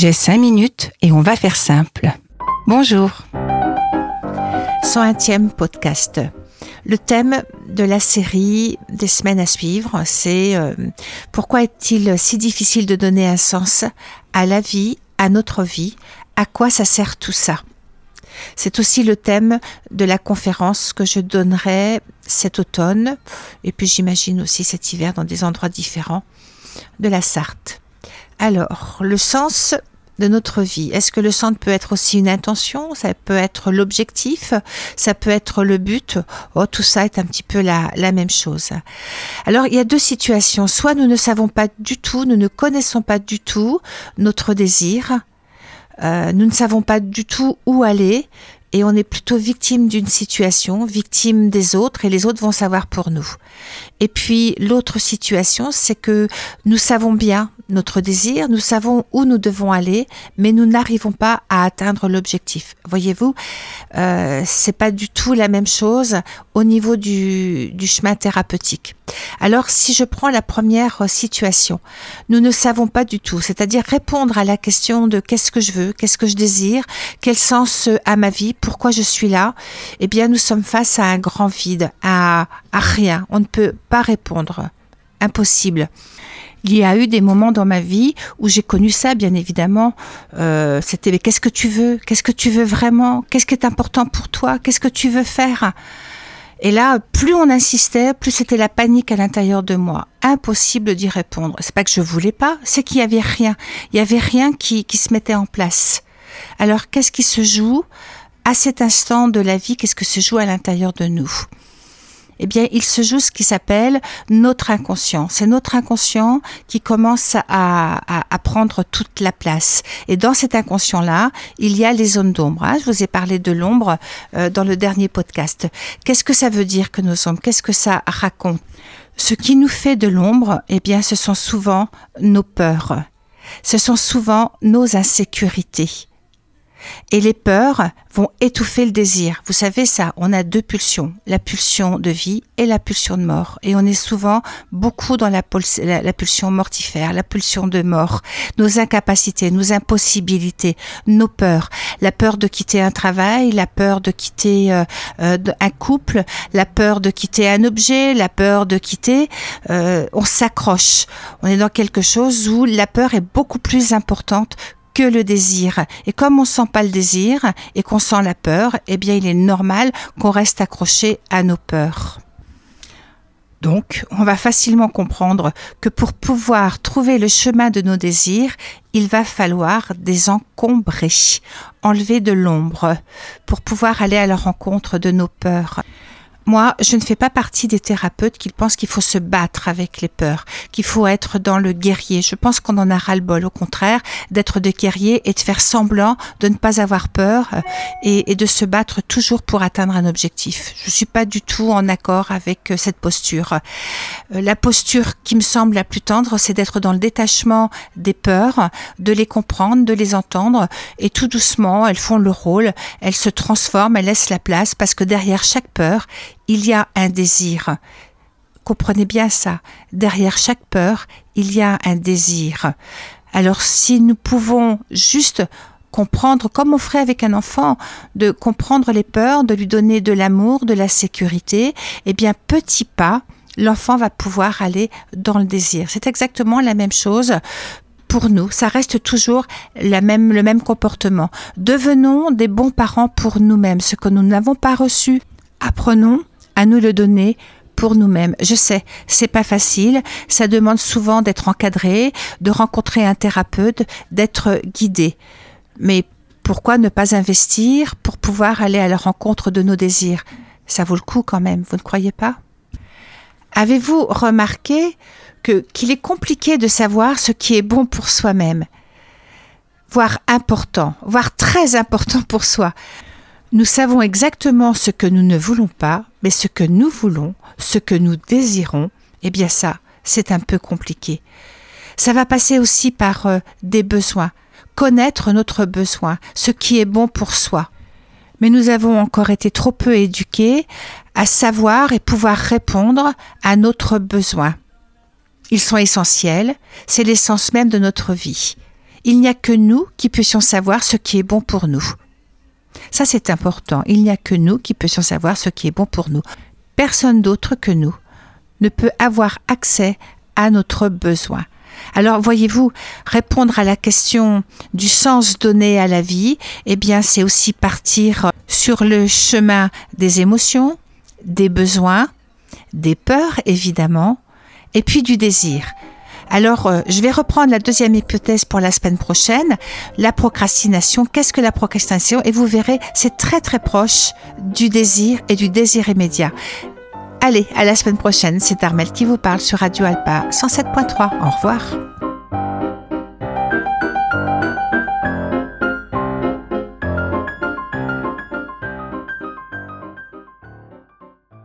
J'ai cinq minutes et on va faire simple. Bonjour. 101e podcast. Le thème de la série des semaines à suivre, c'est euh, pourquoi est-il si difficile de donner un sens à la vie, à notre vie, à quoi ça sert tout ça? C'est aussi le thème de la conférence que je donnerai cet automne, et puis j'imagine aussi cet hiver dans des endroits différents de la Sarthe. Alors, le sens de notre vie Est-ce que le sens peut être aussi une intention? Ça peut être l'objectif? Ça peut être le but? Oh, tout ça est un petit peu la, même chose. Alors, il y a deux situations. Soit nous ne savons pas du tout, nous ne connaissons pas du tout notre désir, euh, nous ne savons pas du tout où aller et on est plutôt victime d'une situation, victime des autres et les autres vont savoir pour nous. Et puis l'autre situation, c'est que nous savons bien notre désir, nous savons où nous devons aller, mais nous n'arrivons pas à atteindre l'objectif. Voyez-vous, euh, c'est pas du tout la même chose au niveau du, du chemin thérapeutique. Alors, si je prends la première situation, nous ne savons pas du tout, c'est-à-dire répondre à la question de qu'est-ce que je veux, qu'est-ce que je désire, quel sens a ma vie, pourquoi je suis là, eh bien, nous sommes face à un grand vide, à, à rien. On ne peut pas répondre. Impossible. Il y a eu des moments dans ma vie où j'ai connu ça, bien évidemment. Euh, C'était mais qu'est-ce que tu veux? Qu'est-ce que tu veux vraiment? Qu'est-ce qui est important pour toi? Qu'est-ce que tu veux faire? Et là, plus on insistait, plus c'était la panique à l'intérieur de moi. Impossible d'y répondre. C'est pas que je voulais pas, c'est qu'il y avait rien. Il y avait rien qui, qui se mettait en place. Alors, qu'est-ce qui se joue à cet instant de la vie? Qu'est-ce que se joue à l'intérieur de nous? Eh bien, il se joue ce qui s'appelle notre inconscient. C'est notre inconscient qui commence à, à, à, prendre toute la place. Et dans cet inconscient-là, il y a les zones d'ombre. Hein. Je vous ai parlé de l'ombre euh, dans le dernier podcast. Qu'est-ce que ça veut dire que nos ombres? Qu'est-ce que ça raconte? Ce qui nous fait de l'ombre, eh bien, ce sont souvent nos peurs. Ce sont souvent nos insécurités. Et les peurs vont étouffer le désir. Vous savez ça, on a deux pulsions, la pulsion de vie et la pulsion de mort. Et on est souvent beaucoup dans la, pulsion mortifère, la pulsion de mort, nos incapacités, nos impossibilités, nos peurs, la peur de quitter un travail, la peur de quitter euh, euh, un couple, la peur de quitter un objet, la peur de quitter. Euh, on s'accroche. On est dans quelque chose où la peur est beaucoup plus importante le désir. Et comme on sent pas le désir et qu'on sent la peur, eh bien, il est normal qu'on reste accroché à nos peurs. Donc, on va facilement comprendre que pour pouvoir trouver le chemin de nos désirs, il va falloir désencombrer, enlever de l'ombre, pour pouvoir aller à la rencontre de nos peurs. Moi, je ne fais pas partie des thérapeutes qui pensent qu'il faut se battre avec les peurs, qu'il faut être dans le guerrier. Je pense qu'on en a ras-le-bol, au contraire, d'être des guerriers et de faire semblant de ne pas avoir peur euh, et, et, de se battre toujours pour atteindre un objectif. Je suis pas du tout en accord avec euh, cette posture. Euh, la posture qui me semble la plus tendre, c'est d'être dans le détachement des peurs, de les comprendre, de les entendre et tout doucement, elles font le rôle, elles se transforment, elles laissent la place parce que derrière chaque peur, il y a un désir. Comprenez bien ça. Derrière chaque peur, il y a un désir. Alors si nous pouvons juste comprendre, comme on ferait avec un enfant, de comprendre les peurs, de lui donner de l'amour, de la sécurité, eh bien petit pas, l'enfant va pouvoir aller dans le désir. C'est exactement la même chose pour nous. Ça reste toujours la même, le même comportement. Devenons des bons parents pour nous-mêmes. Ce que nous n'avons pas reçu, apprenons à nous le donner pour nous-mêmes. Je sais, c'est pas facile, ça demande souvent d'être encadré, de rencontrer un thérapeute, d'être guidé. Mais pourquoi ne pas investir pour pouvoir aller à la rencontre de nos désirs? Ça vaut le coup quand même, vous ne croyez pas? Avez-vous remarqué qu'il est compliqué de savoir ce qui est bon pour soi-même, voire important, voire très important pour soi nous savons exactement ce que nous ne voulons pas, mais ce que nous voulons, ce que nous désirons, eh bien ça, c'est un peu compliqué. Ça va passer aussi par euh, des besoins, connaître notre besoin, ce qui est bon pour soi. Mais nous avons encore été trop peu éduqués à savoir et pouvoir répondre à notre besoin. Ils sont essentiels, c'est l'essence même de notre vie. il n'y a que nous qui puissions savoir ce qui est bon pour nous. Ça, c'est important. Il n'y a que nous qui puissions savoir ce qui est bon pour nous. Personne d'autre que nous ne peut avoir accès à notre besoin. Alors voyez-vous, répondre à la question du sens donné à la vie, eh bien c'est aussi partir sur le chemin des émotions, des besoins, des peurs évidemment, et puis du désir. Alors, euh, je vais reprendre la deuxième hypothèse pour la semaine prochaine, la procrastination. Qu'est-ce que la procrastination? Et vous verrez, c'est très très proche du désir et du désir immédiat. Allez, à la semaine prochaine, c'est Armel qui vous parle sur Radio Alpa 107.3. Au revoir.